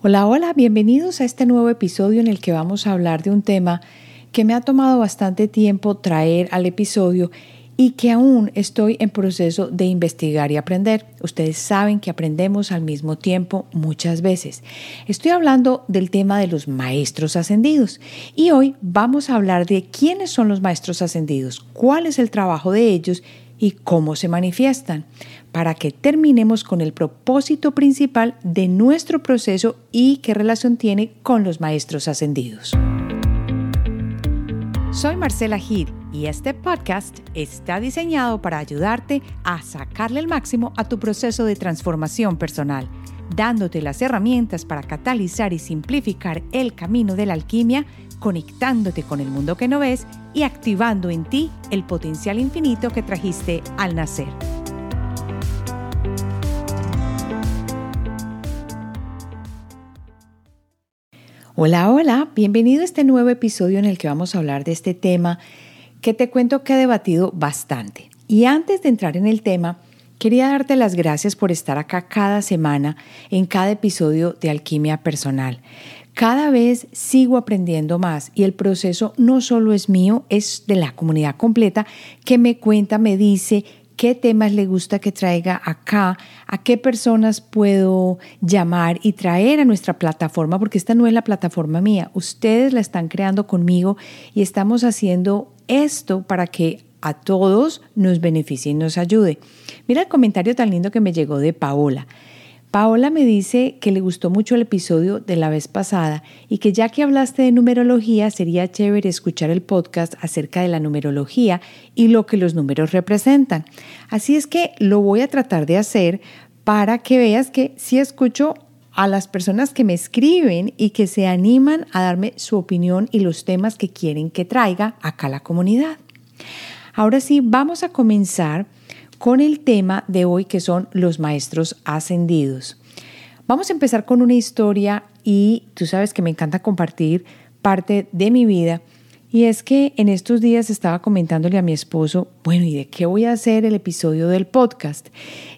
Hola, hola, bienvenidos a este nuevo episodio en el que vamos a hablar de un tema que me ha tomado bastante tiempo traer al episodio y que aún estoy en proceso de investigar y aprender. Ustedes saben que aprendemos al mismo tiempo muchas veces. Estoy hablando del tema de los maestros ascendidos y hoy vamos a hablar de quiénes son los maestros ascendidos, cuál es el trabajo de ellos y cómo se manifiestan, para que terminemos con el propósito principal de nuestro proceso y qué relación tiene con los maestros ascendidos. Soy Marcela Gid y este podcast está diseñado para ayudarte a sacarle el máximo a tu proceso de transformación personal, dándote las herramientas para catalizar y simplificar el camino de la alquimia conectándote con el mundo que no ves y activando en ti el potencial infinito que trajiste al nacer. Hola, hola, bienvenido a este nuevo episodio en el que vamos a hablar de este tema que te cuento que he debatido bastante. Y antes de entrar en el tema, quería darte las gracias por estar acá cada semana en cada episodio de Alquimia Personal. Cada vez sigo aprendiendo más y el proceso no solo es mío, es de la comunidad completa que me cuenta, me dice qué temas le gusta que traiga acá, a qué personas puedo llamar y traer a nuestra plataforma, porque esta no es la plataforma mía, ustedes la están creando conmigo y estamos haciendo esto para que a todos nos beneficie y nos ayude. Mira el comentario tan lindo que me llegó de Paola. Paola me dice que le gustó mucho el episodio de la vez pasada y que ya que hablaste de numerología sería chévere escuchar el podcast acerca de la numerología y lo que los números representan. Así es que lo voy a tratar de hacer para que veas que sí escucho a las personas que me escriben y que se animan a darme su opinión y los temas que quieren que traiga acá a la comunidad. Ahora sí, vamos a comenzar con el tema de hoy que son los maestros ascendidos. Vamos a empezar con una historia y tú sabes que me encanta compartir parte de mi vida. Y es que en estos días estaba comentándole a mi esposo, bueno, ¿y de qué voy a hacer el episodio del podcast?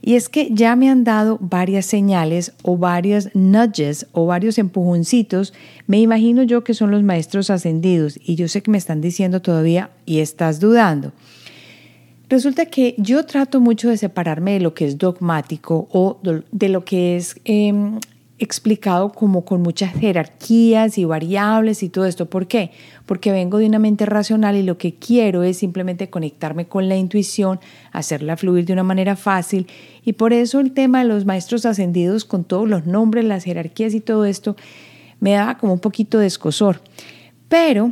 Y es que ya me han dado varias señales o varias nudges o varios empujoncitos. Me imagino yo que son los maestros ascendidos y yo sé que me están diciendo todavía y estás dudando. Resulta que yo trato mucho de separarme de lo que es dogmático o de lo que es em, explicado como con muchas jerarquías y variables y todo esto. ¿Por qué? Porque vengo de una mente racional y lo que quiero es simplemente conectarme con la intuición, hacerla fluir de una manera fácil. Y por eso el tema de los maestros ascendidos con todos los nombres, las jerarquías y todo esto me da como un poquito de escosor. Pero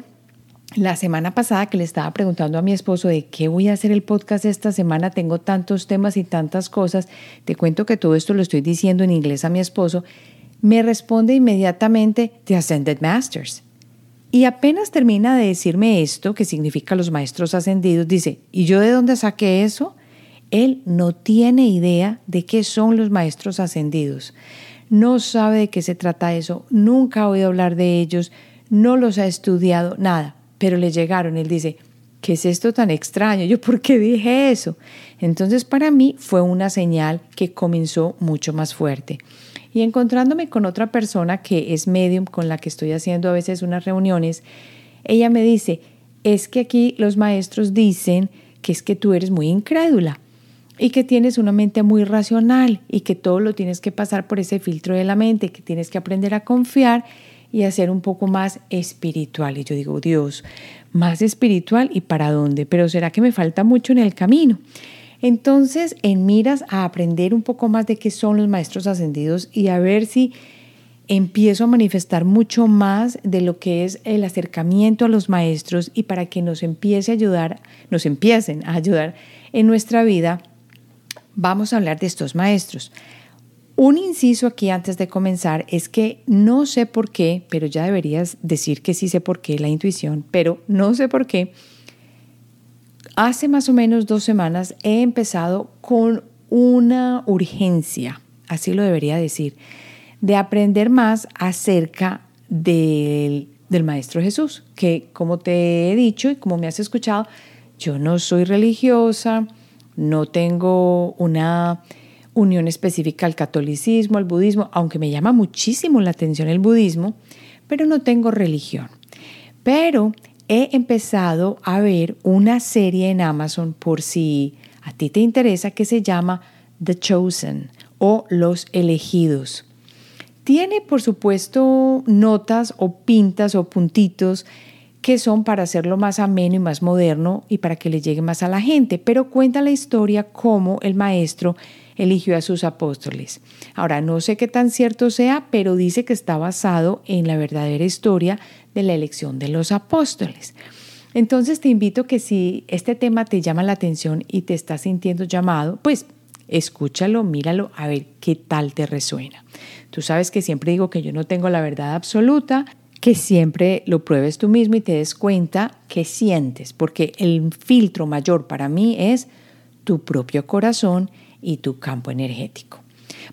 la semana pasada que le estaba preguntando a mi esposo de qué voy a hacer el podcast esta semana, tengo tantos temas y tantas cosas, te cuento que todo esto lo estoy diciendo en inglés a mi esposo, me responde inmediatamente The Ascended Masters. Y apenas termina de decirme esto, que significa los maestros ascendidos, dice, ¿y yo de dónde saqué eso? Él no tiene idea de qué son los maestros ascendidos. No sabe de qué se trata eso, nunca ha oído hablar de ellos, no los ha estudiado, nada pero le llegaron. Él dice, ¿qué es esto tan extraño? Yo, ¿por qué dije eso? Entonces para mí fue una señal que comenzó mucho más fuerte. Y encontrándome con otra persona que es medium, con la que estoy haciendo a veces unas reuniones, ella me dice, es que aquí los maestros dicen que es que tú eres muy incrédula y que tienes una mente muy racional y que todo lo tienes que pasar por ese filtro de la mente, que tienes que aprender a confiar y a un poco más espiritual. Y yo digo, Dios, más espiritual y para dónde, pero ¿será que me falta mucho en el camino? Entonces, en miras a aprender un poco más de qué son los maestros ascendidos y a ver si empiezo a manifestar mucho más de lo que es el acercamiento a los maestros y para que nos empiece a ayudar, nos empiecen a ayudar en nuestra vida, vamos a hablar de estos maestros. Un inciso aquí antes de comenzar es que no sé por qué, pero ya deberías decir que sí sé por qué, la intuición, pero no sé por qué. Hace más o menos dos semanas he empezado con una urgencia, así lo debería decir, de aprender más acerca del, del Maestro Jesús, que como te he dicho y como me has escuchado, yo no soy religiosa, no tengo una unión específica al catolicismo, al budismo, aunque me llama muchísimo la atención el budismo, pero no tengo religión. Pero he empezado a ver una serie en Amazon por si a ti te interesa que se llama The Chosen o Los Elegidos. Tiene, por supuesto, notas o pintas o puntitos que son para hacerlo más ameno y más moderno y para que le llegue más a la gente, pero cuenta la historia cómo el maestro eligió a sus apóstoles. Ahora, no sé qué tan cierto sea, pero dice que está basado en la verdadera historia de la elección de los apóstoles. Entonces te invito que si este tema te llama la atención y te estás sintiendo llamado, pues escúchalo, míralo, a ver qué tal te resuena. Tú sabes que siempre digo que yo no tengo la verdad absoluta, que siempre lo pruebes tú mismo y te des cuenta qué sientes, porque el filtro mayor para mí es tu propio corazón y tu campo energético.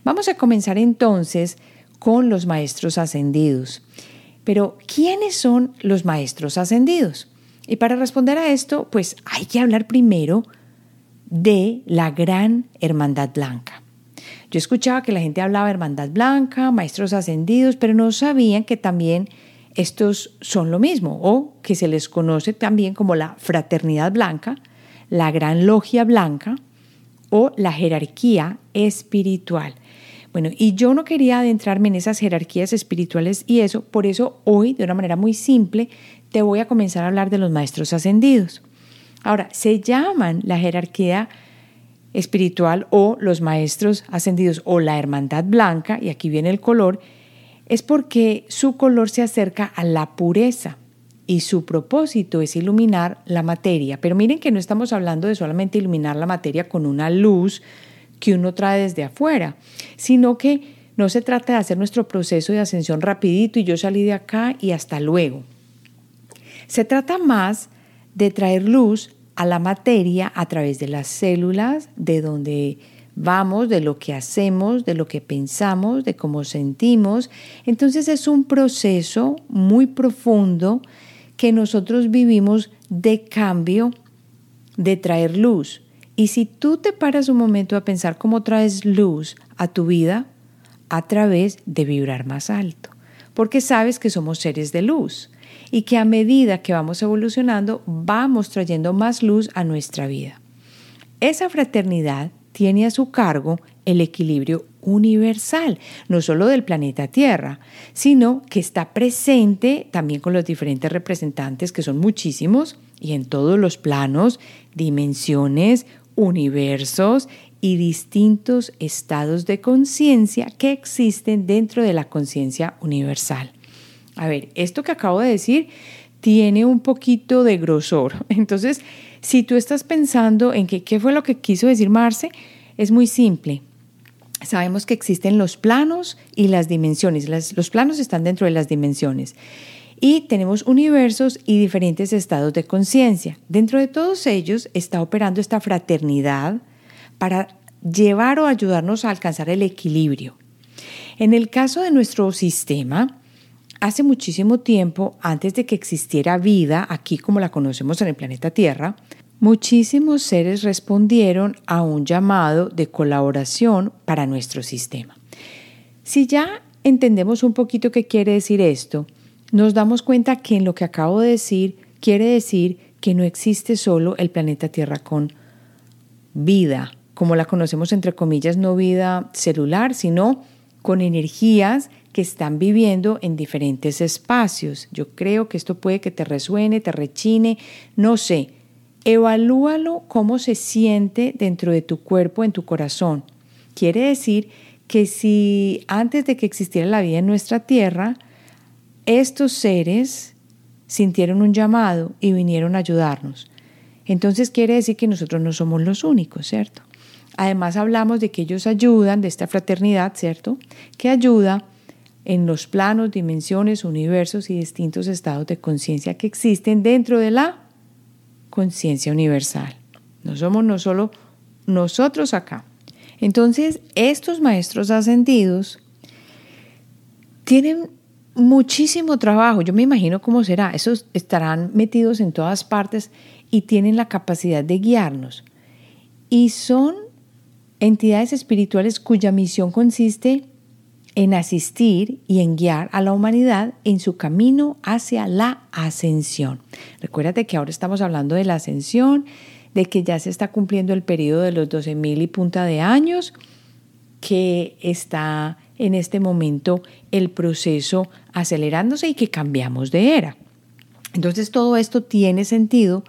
Vamos a comenzar entonces con los maestros ascendidos. Pero, ¿quiénes son los maestros ascendidos? Y para responder a esto, pues hay que hablar primero de la gran hermandad blanca. Yo escuchaba que la gente hablaba de hermandad blanca, maestros ascendidos, pero no sabían que también estos son lo mismo o que se les conoce también como la fraternidad blanca, la gran logia blanca o la jerarquía espiritual. Bueno, y yo no quería adentrarme en esas jerarquías espirituales y eso, por eso hoy, de una manera muy simple, te voy a comenzar a hablar de los maestros ascendidos. Ahora, se llaman la jerarquía espiritual o los maestros ascendidos o la hermandad blanca, y aquí viene el color, es porque su color se acerca a la pureza y su propósito es iluminar la materia. Pero miren que no estamos hablando de solamente iluminar la materia con una luz que uno trae desde afuera, sino que no se trata de hacer nuestro proceso de ascensión rapidito y yo salí de acá y hasta luego. Se trata más de traer luz a la materia a través de las células, de donde vamos, de lo que hacemos, de lo que pensamos, de cómo sentimos. Entonces es un proceso muy profundo que nosotros vivimos de cambio, de traer luz. Y si tú te paras un momento a pensar cómo traes luz a tu vida, a través de vibrar más alto, porque sabes que somos seres de luz y que a medida que vamos evolucionando vamos trayendo más luz a nuestra vida. Esa fraternidad tiene a su cargo el equilibrio universal, no solo del planeta Tierra, sino que está presente también con los diferentes representantes, que son muchísimos, y en todos los planos, dimensiones, universos y distintos estados de conciencia que existen dentro de la conciencia universal. A ver, esto que acabo de decir tiene un poquito de grosor. Entonces, si tú estás pensando en que, qué fue lo que quiso decir Marce, es muy simple. Sabemos que existen los planos y las dimensiones. los planos están dentro de las dimensiones. Y tenemos universos y diferentes estados de conciencia. Dentro de todos ellos está operando esta fraternidad para llevar o ayudarnos a alcanzar el equilibrio. En el caso de nuestro sistema, hace muchísimo tiempo, antes de que existiera vida aquí como la conocemos en el planeta Tierra, muchísimos seres respondieron a un llamado de colaboración para nuestro sistema. Si ya entendemos un poquito qué quiere decir esto, nos damos cuenta que en lo que acabo de decir quiere decir que no existe solo el planeta Tierra con vida, como la conocemos entre comillas, no vida celular, sino con energías que están viviendo en diferentes espacios. Yo creo que esto puede que te resuene, te rechine, no sé, Evalúalo cómo se siente dentro de tu cuerpo, en tu corazón. Quiere decir que si antes de que existiera la vida en nuestra tierra, estos seres sintieron un llamado y vinieron a ayudarnos. Entonces quiere decir que nosotros no somos los únicos, ¿cierto? Además hablamos de que ellos ayudan, de esta fraternidad, ¿cierto? Que ayuda en los planos, dimensiones, universos y distintos estados de conciencia que existen dentro de la conciencia universal. No somos no solo nosotros acá. Entonces, estos maestros ascendidos tienen muchísimo trabajo. Yo me imagino cómo será. Esos estarán metidos en todas partes y tienen la capacidad de guiarnos. Y son entidades espirituales cuya misión consiste en asistir y en guiar a la humanidad en su camino hacia la ascensión. Recuérdate que ahora estamos hablando de la ascensión, de que ya se está cumpliendo el periodo de los 12 mil y punta de años, que está en este momento el proceso acelerándose y que cambiamos de era. Entonces todo esto tiene sentido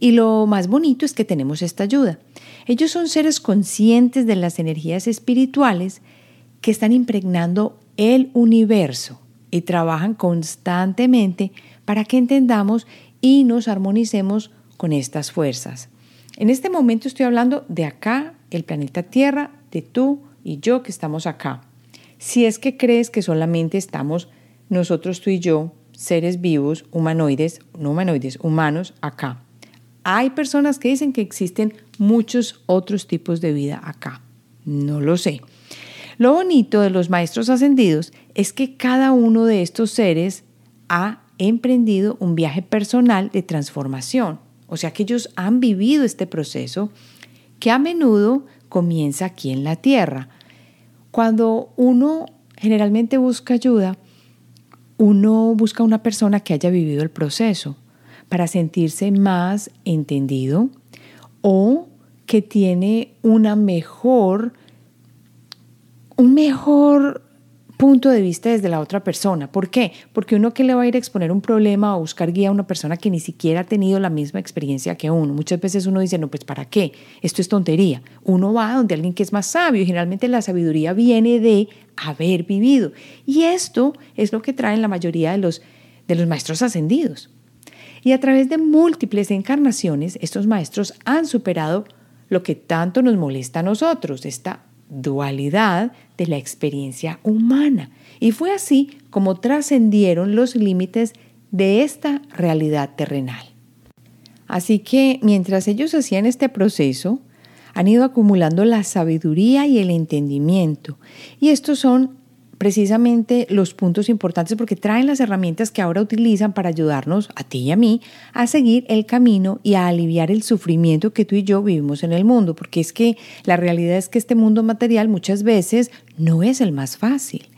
y lo más bonito es que tenemos esta ayuda. Ellos son seres conscientes de las energías espirituales que están impregnando el universo y trabajan constantemente para que entendamos y nos armonicemos con estas fuerzas. En este momento estoy hablando de acá, el planeta Tierra, de tú y yo que estamos acá. Si es que crees que solamente estamos nosotros, tú y yo, seres vivos, humanoides, no humanoides, humanos, acá. Hay personas que dicen que existen muchos otros tipos de vida acá. No lo sé. Lo bonito de los maestros ascendidos es que cada uno de estos seres ha emprendido un viaje personal de transformación. O sea que ellos han vivido este proceso que a menudo comienza aquí en la tierra. Cuando uno generalmente busca ayuda, uno busca una persona que haya vivido el proceso para sentirse más entendido o que tiene una mejor un mejor punto de vista desde la otra persona. ¿Por qué? Porque uno que le va a ir a exponer un problema o buscar guía a una persona que ni siquiera ha tenido la misma experiencia que uno. Muchas veces uno dice, no, pues ¿para qué? Esto es tontería. Uno va donde alguien que es más sabio y generalmente la sabiduría viene de haber vivido. Y esto es lo que traen la mayoría de los, de los maestros ascendidos. Y a través de múltiples encarnaciones, estos maestros han superado lo que tanto nos molesta a nosotros, esta dualidad de la experiencia humana. Y fue así como trascendieron los límites de esta realidad terrenal. Así que mientras ellos hacían este proceso, han ido acumulando la sabiduría y el entendimiento. Y estos son precisamente los puntos importantes porque traen las herramientas que ahora utilizan para ayudarnos a ti y a mí a seguir el camino y a aliviar el sufrimiento que tú y yo vivimos en el mundo, porque es que la realidad es que este mundo material muchas veces no es el más fácil,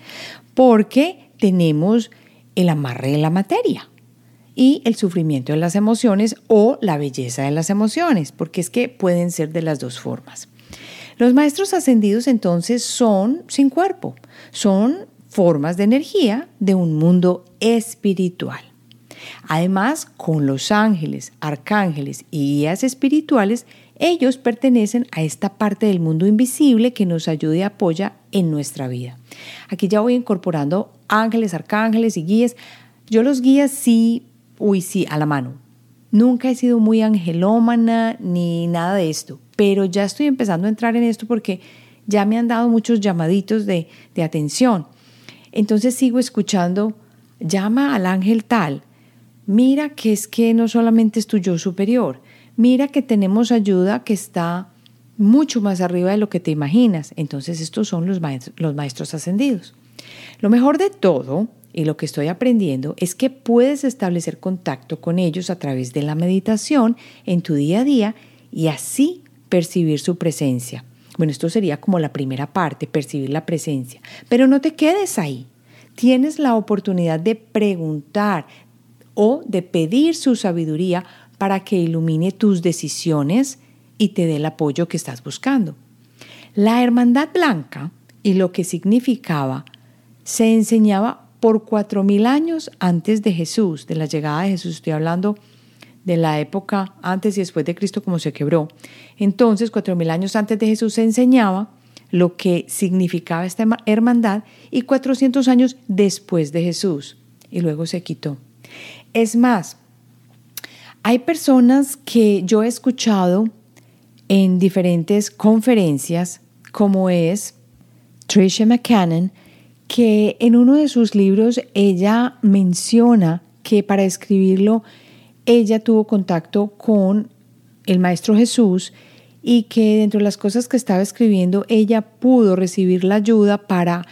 porque tenemos el amarre de la materia y el sufrimiento de las emociones o la belleza de las emociones, porque es que pueden ser de las dos formas. Los maestros ascendidos entonces son sin cuerpo, son formas de energía de un mundo espiritual. Además, con los ángeles, arcángeles y guías espirituales, ellos pertenecen a esta parte del mundo invisible que nos ayuda y apoya en nuestra vida. Aquí ya voy incorporando ángeles, arcángeles y guías. Yo los guías sí, uy, sí, a la mano. Nunca he sido muy angelómana ni nada de esto, pero ya estoy empezando a entrar en esto porque ya me han dado muchos llamaditos de, de atención. Entonces sigo escuchando, llama al ángel tal, mira que es que no solamente es tu yo superior, mira que tenemos ayuda que está mucho más arriba de lo que te imaginas. Entonces estos son los maestros, los maestros ascendidos. Lo mejor de todo y lo que estoy aprendiendo es que puedes establecer contacto con ellos a través de la meditación en tu día a día y así percibir su presencia. Bueno, esto sería como la primera parte, percibir la presencia. Pero no te quedes ahí. Tienes la oportunidad de preguntar o de pedir su sabiduría para que ilumine tus decisiones y te dé el apoyo que estás buscando. La hermandad blanca y lo que significaba se enseñaba por cuatro mil años antes de Jesús, de la llegada de Jesús. Estoy hablando de la época antes y después de Cristo como se quebró. Entonces, cuatro mil años antes de Jesús se enseñaba lo que significaba esta hermandad y 400 años después de Jesús y luego se quitó. Es más, hay personas que yo he escuchado en diferentes conferencias, como es Tricia McCannon, que en uno de sus libros ella menciona que para escribirlo ella tuvo contacto con el Maestro Jesús y que dentro de las cosas que estaba escribiendo, ella pudo recibir la ayuda para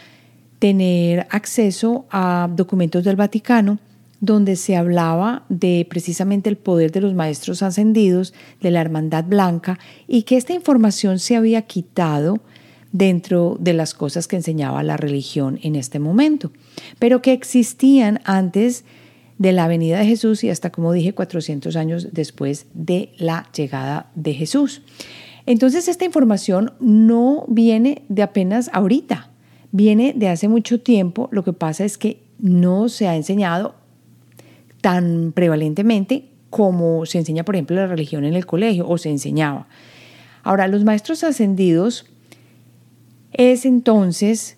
tener acceso a documentos del Vaticano donde se hablaba de precisamente el poder de los maestros ascendidos, de la hermandad blanca, y que esta información se había quitado dentro de las cosas que enseñaba la religión en este momento, pero que existían antes de la venida de Jesús y hasta, como dije, 400 años después de la llegada de Jesús. Entonces, esta información no viene de apenas ahorita, viene de hace mucho tiempo. Lo que pasa es que no se ha enseñado tan prevalentemente como se enseña, por ejemplo, la religión en el colegio o se enseñaba. Ahora, los maestros ascendidos es entonces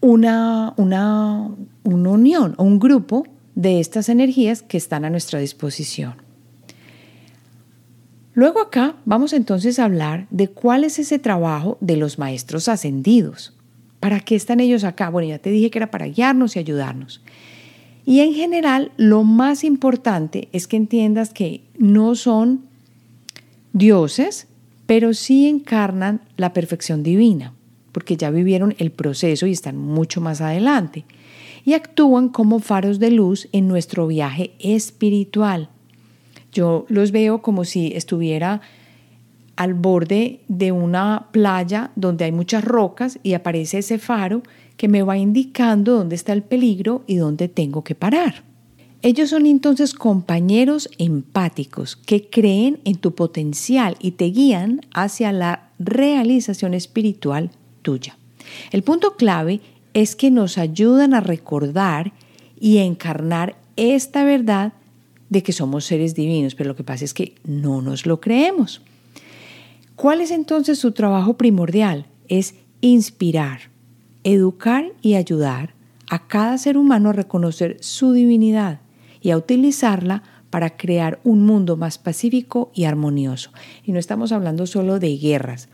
una, una, una unión o un grupo de estas energías que están a nuestra disposición. Luego acá vamos entonces a hablar de cuál es ese trabajo de los maestros ascendidos. ¿Para qué están ellos acá? Bueno, ya te dije que era para guiarnos y ayudarnos. Y en general, lo más importante es que entiendas que no son dioses, pero sí encarnan la perfección divina, porque ya vivieron el proceso y están mucho más adelante, y actúan como faros de luz en nuestro viaje espiritual. Yo los veo como si estuviera al borde de una playa donde hay muchas rocas y aparece ese faro que me va indicando dónde está el peligro y dónde tengo que parar. Ellos son entonces compañeros empáticos que creen en tu potencial y te guían hacia la realización espiritual tuya. El punto clave es que nos ayudan a recordar y encarnar esta verdad de que somos seres divinos, pero lo que pasa es que no nos lo creemos. ¿Cuál es entonces su trabajo primordial? Es inspirar, educar y ayudar a cada ser humano a reconocer su divinidad y a utilizarla para crear un mundo más pacífico y armonioso. Y no estamos hablando solo de guerras,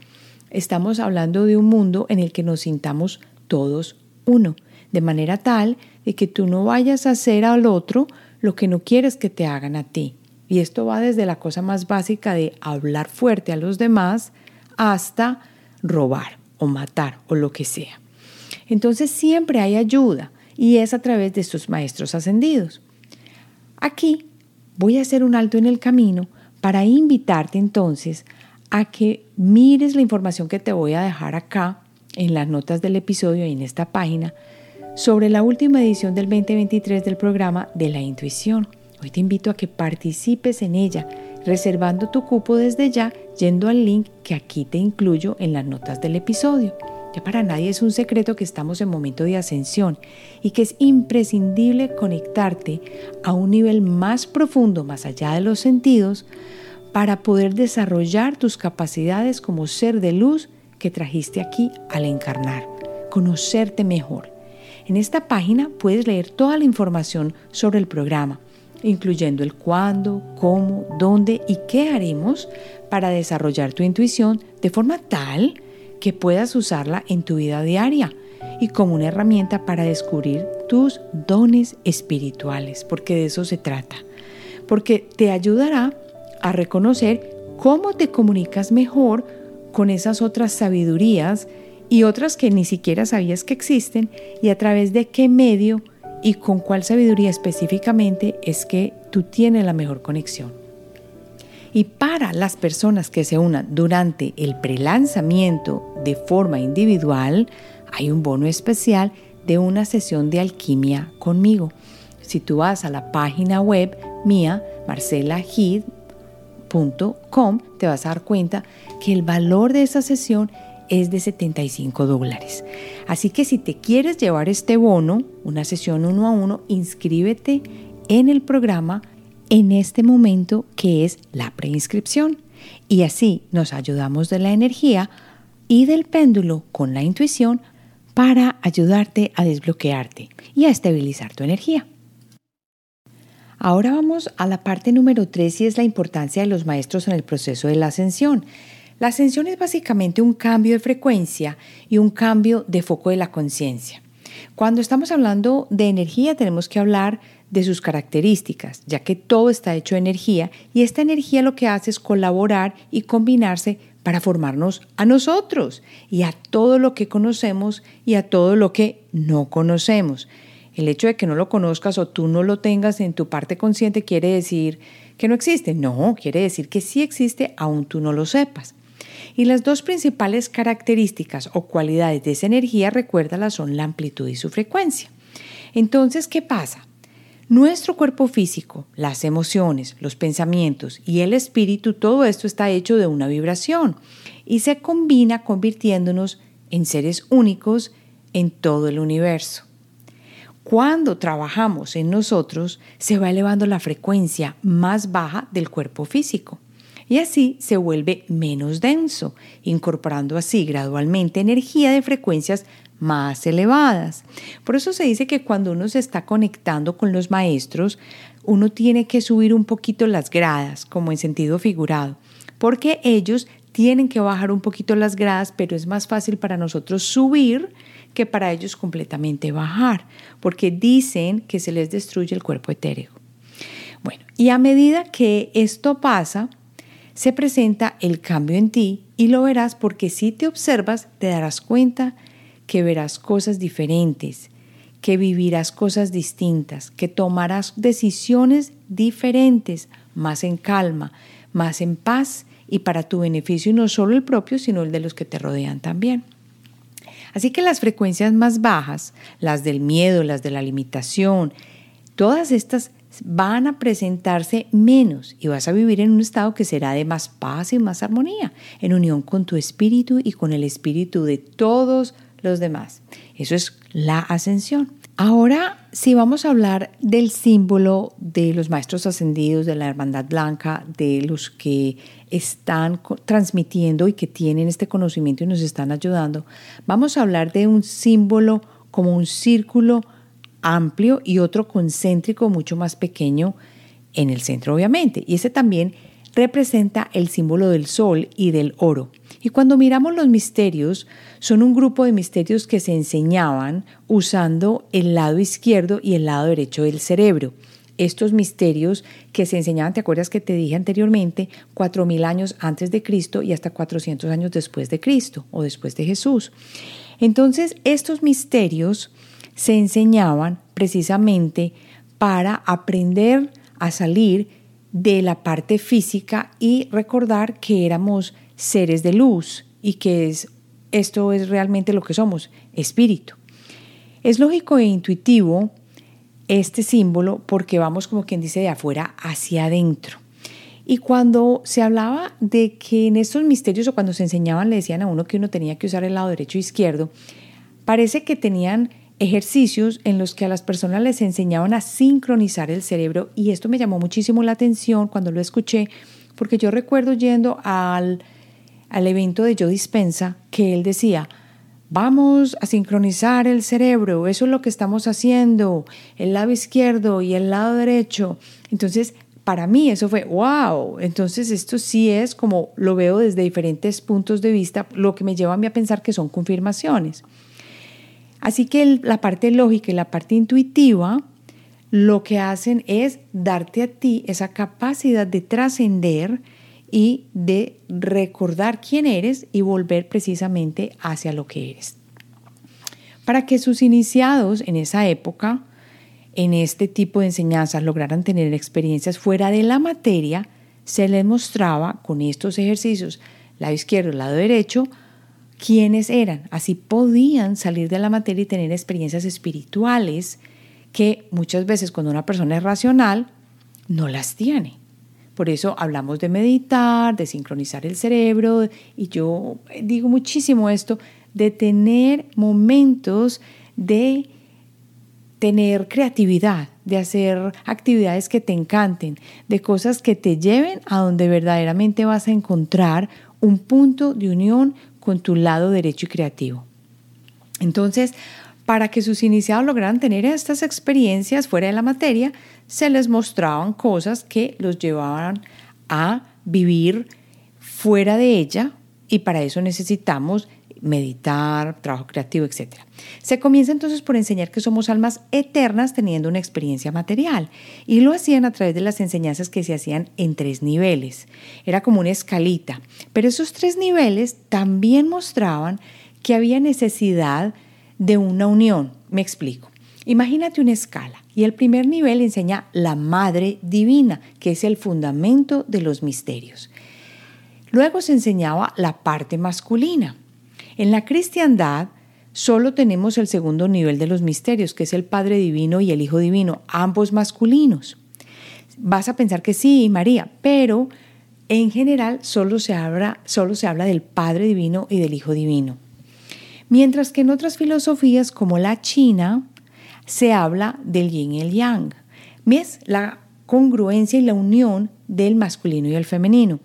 estamos hablando de un mundo en el que nos sintamos todos uno, de manera tal de que tú no vayas a hacer al otro lo que no quieres que te hagan a ti. Y esto va desde la cosa más básica de hablar fuerte a los demás hasta robar o matar o lo que sea. Entonces siempre hay ayuda y es a través de estos maestros ascendidos. Aquí voy a hacer un alto en el camino para invitarte entonces a que mires la información que te voy a dejar acá en las notas del episodio y en esta página sobre la última edición del 2023 del programa de la intuición. Hoy te invito a que participes en ella, reservando tu cupo desde ya, yendo al link que aquí te incluyo en las notas del episodio. Ya para nadie es un secreto que estamos en momento de ascensión y que es imprescindible conectarte a un nivel más profundo, más allá de los sentidos, para poder desarrollar tus capacidades como ser de luz que trajiste aquí al encarnar, conocerte mejor. En esta página puedes leer toda la información sobre el programa, incluyendo el cuándo, cómo, dónde y qué haremos para desarrollar tu intuición de forma tal que puedas usarla en tu vida diaria y como una herramienta para descubrir tus dones espirituales, porque de eso se trata, porque te ayudará a reconocer cómo te comunicas mejor con esas otras sabidurías y otras que ni siquiera sabías que existen y a través de qué medio y con cuál sabiduría específicamente es que tú tienes la mejor conexión. Y para las personas que se unan durante el prelanzamiento de forma individual, hay un bono especial de una sesión de alquimia conmigo. Si tú vas a la página web mía, marcelahid.com, te vas a dar cuenta que el valor de esa sesión es de 75 dólares. Así que si te quieres llevar este bono, una sesión uno a uno, inscríbete en el programa en este momento que es la preinscripción. Y así nos ayudamos de la energía y del péndulo con la intuición para ayudarte a desbloquearte y a estabilizar tu energía. Ahora vamos a la parte número 3 y es la importancia de los maestros en el proceso de la ascensión. La ascensión es básicamente un cambio de frecuencia y un cambio de foco de la conciencia. Cuando estamos hablando de energía tenemos que hablar de sus características, ya que todo está hecho de energía y esta energía lo que hace es colaborar y combinarse para formarnos a nosotros y a todo lo que conocemos y a todo lo que no conocemos. El hecho de que no lo conozcas o tú no lo tengas en tu parte consciente quiere decir que no existe. No, quiere decir que sí existe aun tú no lo sepas. Y las dos principales características o cualidades de esa energía, recuérdalas, son la amplitud y su frecuencia. Entonces, ¿qué pasa? Nuestro cuerpo físico, las emociones, los pensamientos y el espíritu, todo esto está hecho de una vibración y se combina convirtiéndonos en seres únicos en todo el universo. Cuando trabajamos en nosotros, se va elevando la frecuencia más baja del cuerpo físico y así se vuelve menos denso, incorporando así gradualmente energía de frecuencias más elevadas. Por eso se dice que cuando uno se está conectando con los maestros, uno tiene que subir un poquito las gradas, como en sentido figurado, porque ellos tienen que bajar un poquito las gradas, pero es más fácil para nosotros subir que para ellos completamente bajar, porque dicen que se les destruye el cuerpo etéreo. Bueno, y a medida que esto pasa, se presenta el cambio en ti y lo verás porque si te observas te darás cuenta que verás cosas diferentes, que vivirás cosas distintas, que tomarás decisiones diferentes, más en calma, más en paz y para tu beneficio y no solo el propio, sino el de los que te rodean también. Así que las frecuencias más bajas, las del miedo, las de la limitación, todas estas van a presentarse menos y vas a vivir en un estado que será de más paz y más armonía, en unión con tu espíritu y con el espíritu de todos los demás. Eso es la ascensión. Ahora, si vamos a hablar del símbolo de los maestros ascendidos, de la hermandad blanca, de los que están transmitiendo y que tienen este conocimiento y nos están ayudando, vamos a hablar de un símbolo como un círculo amplio y otro concéntrico mucho más pequeño en el centro, obviamente. Y ese también representa el símbolo del sol y del oro. Y cuando miramos los misterios, son un grupo de misterios que se enseñaban usando el lado izquierdo y el lado derecho del cerebro. Estos misterios que se enseñaban, ¿te acuerdas que te dije anteriormente? Cuatro mil años antes de Cristo y hasta 400 años después de Cristo o después de Jesús. Entonces, estos misterios se enseñaban precisamente para aprender a salir de la parte física y recordar que éramos seres de luz y que es, esto es realmente lo que somos, espíritu. Es lógico e intuitivo este símbolo porque vamos como quien dice de afuera hacia adentro. Y cuando se hablaba de que en estos misterios o cuando se enseñaban le decían a uno que uno tenía que usar el lado derecho e izquierdo, parece que tenían ejercicios en los que a las personas les enseñaban a sincronizar el cerebro y esto me llamó muchísimo la atención cuando lo escuché porque yo recuerdo yendo al, al evento de Joe Dispensa que él decía, vamos a sincronizar el cerebro, eso es lo que estamos haciendo, el lado izquierdo y el lado derecho. Entonces, para mí eso fue, wow, entonces esto sí es como lo veo desde diferentes puntos de vista, lo que me lleva a mí a pensar que son confirmaciones. Así que la parte lógica y la parte intuitiva lo que hacen es darte a ti esa capacidad de trascender y de recordar quién eres y volver precisamente hacia lo que eres. Para que sus iniciados en esa época, en este tipo de enseñanzas, lograran tener experiencias fuera de la materia, se les mostraba con estos ejercicios, lado izquierdo, lado derecho, quiénes eran. Así podían salir de la materia y tener experiencias espirituales que muchas veces cuando una persona es racional no las tiene. Por eso hablamos de meditar, de sincronizar el cerebro y yo digo muchísimo esto, de tener momentos de tener creatividad, de hacer actividades que te encanten, de cosas que te lleven a donde verdaderamente vas a encontrar un punto de unión con tu lado derecho y creativo. Entonces, para que sus iniciados lograran tener estas experiencias fuera de la materia, se les mostraban cosas que los llevaban a vivir fuera de ella y para eso necesitamos meditar, trabajo creativo, etc. Se comienza entonces por enseñar que somos almas eternas teniendo una experiencia material y lo hacían a través de las enseñanzas que se hacían en tres niveles. Era como una escalita, pero esos tres niveles también mostraban que había necesidad de una unión. Me explico. Imagínate una escala y el primer nivel enseña la Madre Divina, que es el fundamento de los misterios. Luego se enseñaba la parte masculina. En la cristiandad solo tenemos el segundo nivel de los misterios, que es el Padre Divino y el Hijo Divino, ambos masculinos. Vas a pensar que sí, María, pero en general solo se habla, solo se habla del Padre Divino y del Hijo Divino. Mientras que en otras filosofías como la China se habla del yin y el yang. ¿Ves? La congruencia y la unión del masculino y el femenino.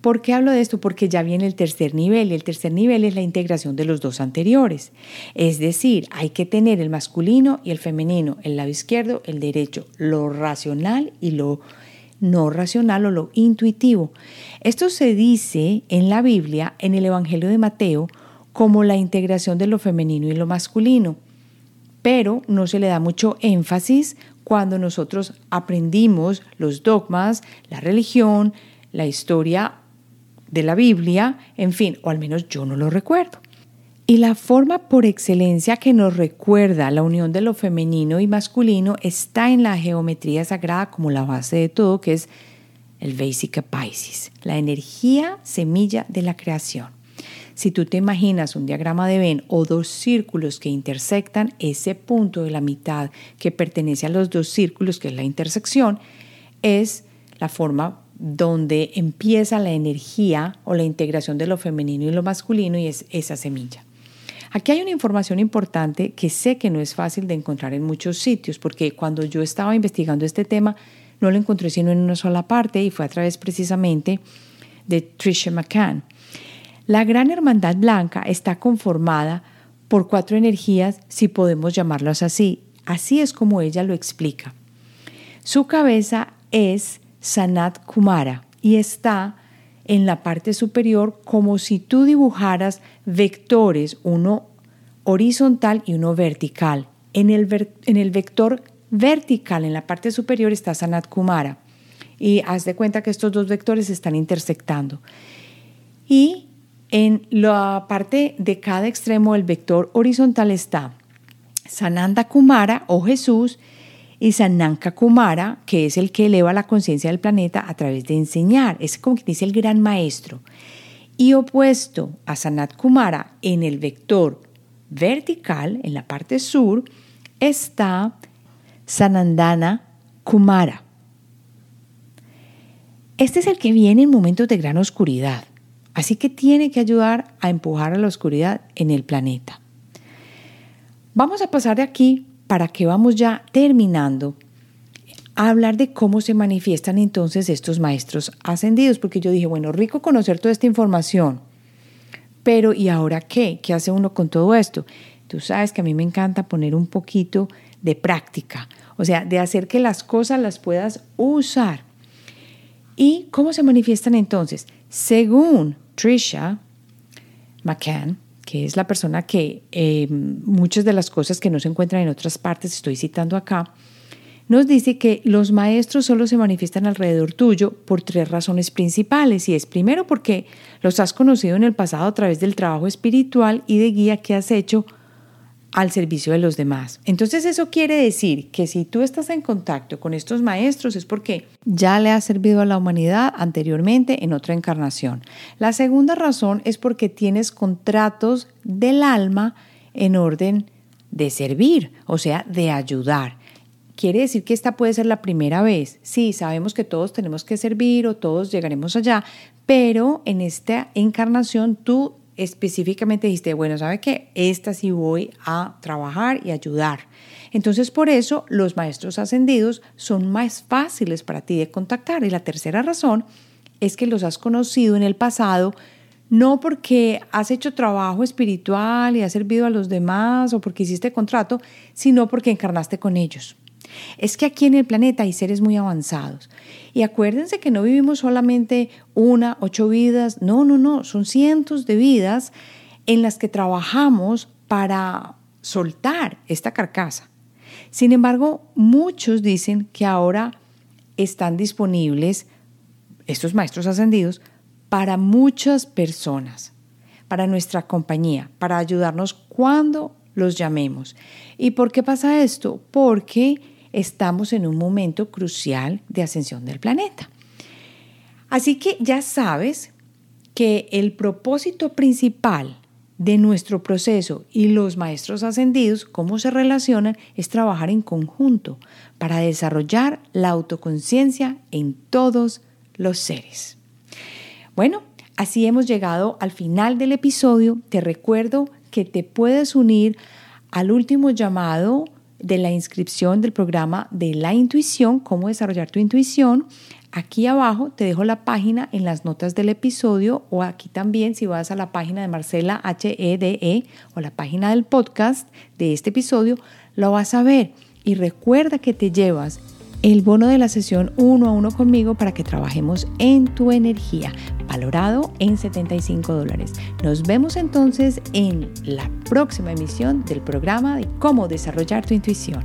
¿Por qué hablo de esto? Porque ya viene el tercer nivel y el tercer nivel es la integración de los dos anteriores. Es decir, hay que tener el masculino y el femenino, el lado izquierdo, el derecho, lo racional y lo no racional o lo intuitivo. Esto se dice en la Biblia, en el Evangelio de Mateo, como la integración de lo femenino y lo masculino, pero no se le da mucho énfasis cuando nosotros aprendimos los dogmas, la religión, la historia de la Biblia, en fin, o al menos yo no lo recuerdo. Y la forma por excelencia que nos recuerda la unión de lo femenino y masculino está en la geometría sagrada como la base de todo, que es el Basic Pisces, la energía semilla de la creación. Si tú te imaginas un diagrama de Venn o dos círculos que intersectan, ese punto de la mitad que pertenece a los dos círculos, que es la intersección, es la forma donde empieza la energía o la integración de lo femenino y lo masculino y es esa semilla. Aquí hay una información importante que sé que no es fácil de encontrar en muchos sitios, porque cuando yo estaba investigando este tema, no lo encontré sino en una sola parte y fue a través precisamente de Tricia McCann. La Gran Hermandad Blanca está conformada por cuatro energías, si podemos llamarlas así. Así es como ella lo explica. Su cabeza es Sanat Kumara y está en la parte superior como si tú dibujaras vectores, uno horizontal y uno vertical. En el, en el vector vertical, en la parte superior, está Sanat Kumara. Y haz de cuenta que estos dos vectores están intersectando. Y en la parte de cada extremo del vector horizontal está Sananda Kumara o Jesús y Sananka Kumara, que es el que eleva la conciencia del planeta a través de enseñar. Es como que dice el gran maestro. Y opuesto a Sanat Kumara en el vector vertical, en la parte sur, está Sanandana Kumara. Este es el que viene en momentos de gran oscuridad, así que tiene que ayudar a empujar a la oscuridad en el planeta. Vamos a pasar de aquí para que vamos ya terminando a hablar de cómo se manifiestan entonces estos maestros ascendidos, porque yo dije, bueno, rico conocer toda esta información, pero ¿y ahora qué? ¿Qué hace uno con todo esto? Tú sabes que a mí me encanta poner un poquito de práctica, o sea, de hacer que las cosas las puedas usar. ¿Y cómo se manifiestan entonces? Según Trisha McCann, que es la persona que eh, muchas de las cosas que no se encuentran en otras partes, estoy citando acá, nos dice que los maestros solo se manifiestan alrededor tuyo por tres razones principales. Y es primero porque los has conocido en el pasado a través del trabajo espiritual y de guía que has hecho al servicio de los demás. Entonces eso quiere decir que si tú estás en contacto con estos maestros es porque ya le has servido a la humanidad anteriormente en otra encarnación. La segunda razón es porque tienes contratos del alma en orden de servir, o sea, de ayudar. Quiere decir que esta puede ser la primera vez. Sí, sabemos que todos tenemos que servir o todos llegaremos allá, pero en esta encarnación tú específicamente dijiste, bueno, ¿sabe qué? Esta sí voy a trabajar y ayudar. Entonces, por eso los maestros ascendidos son más fáciles para ti de contactar. Y la tercera razón es que los has conocido en el pasado, no porque has hecho trabajo espiritual y has servido a los demás o porque hiciste contrato, sino porque encarnaste con ellos. Es que aquí en el planeta hay seres muy avanzados. Y acuérdense que no vivimos solamente una, ocho vidas, no, no, no, son cientos de vidas en las que trabajamos para soltar esta carcasa. Sin embargo, muchos dicen que ahora están disponibles estos maestros ascendidos para muchas personas, para nuestra compañía, para ayudarnos cuando los llamemos. ¿Y por qué pasa esto? Porque estamos en un momento crucial de ascensión del planeta. Así que ya sabes que el propósito principal de nuestro proceso y los maestros ascendidos, cómo se relacionan, es trabajar en conjunto para desarrollar la autoconciencia en todos los seres. Bueno, así hemos llegado al final del episodio. Te recuerdo que te puedes unir al último llamado de la inscripción del programa de la intuición, cómo desarrollar tu intuición. Aquí abajo te dejo la página en las notas del episodio o aquí también si vas a la página de Marcela HEDE e o la página del podcast de este episodio, lo vas a ver. Y recuerda que te llevas el bono de la sesión uno a uno conmigo para que trabajemos en tu energía, valorado en 75 dólares. Nos vemos entonces en la próxima emisión del programa de cómo desarrollar tu intuición.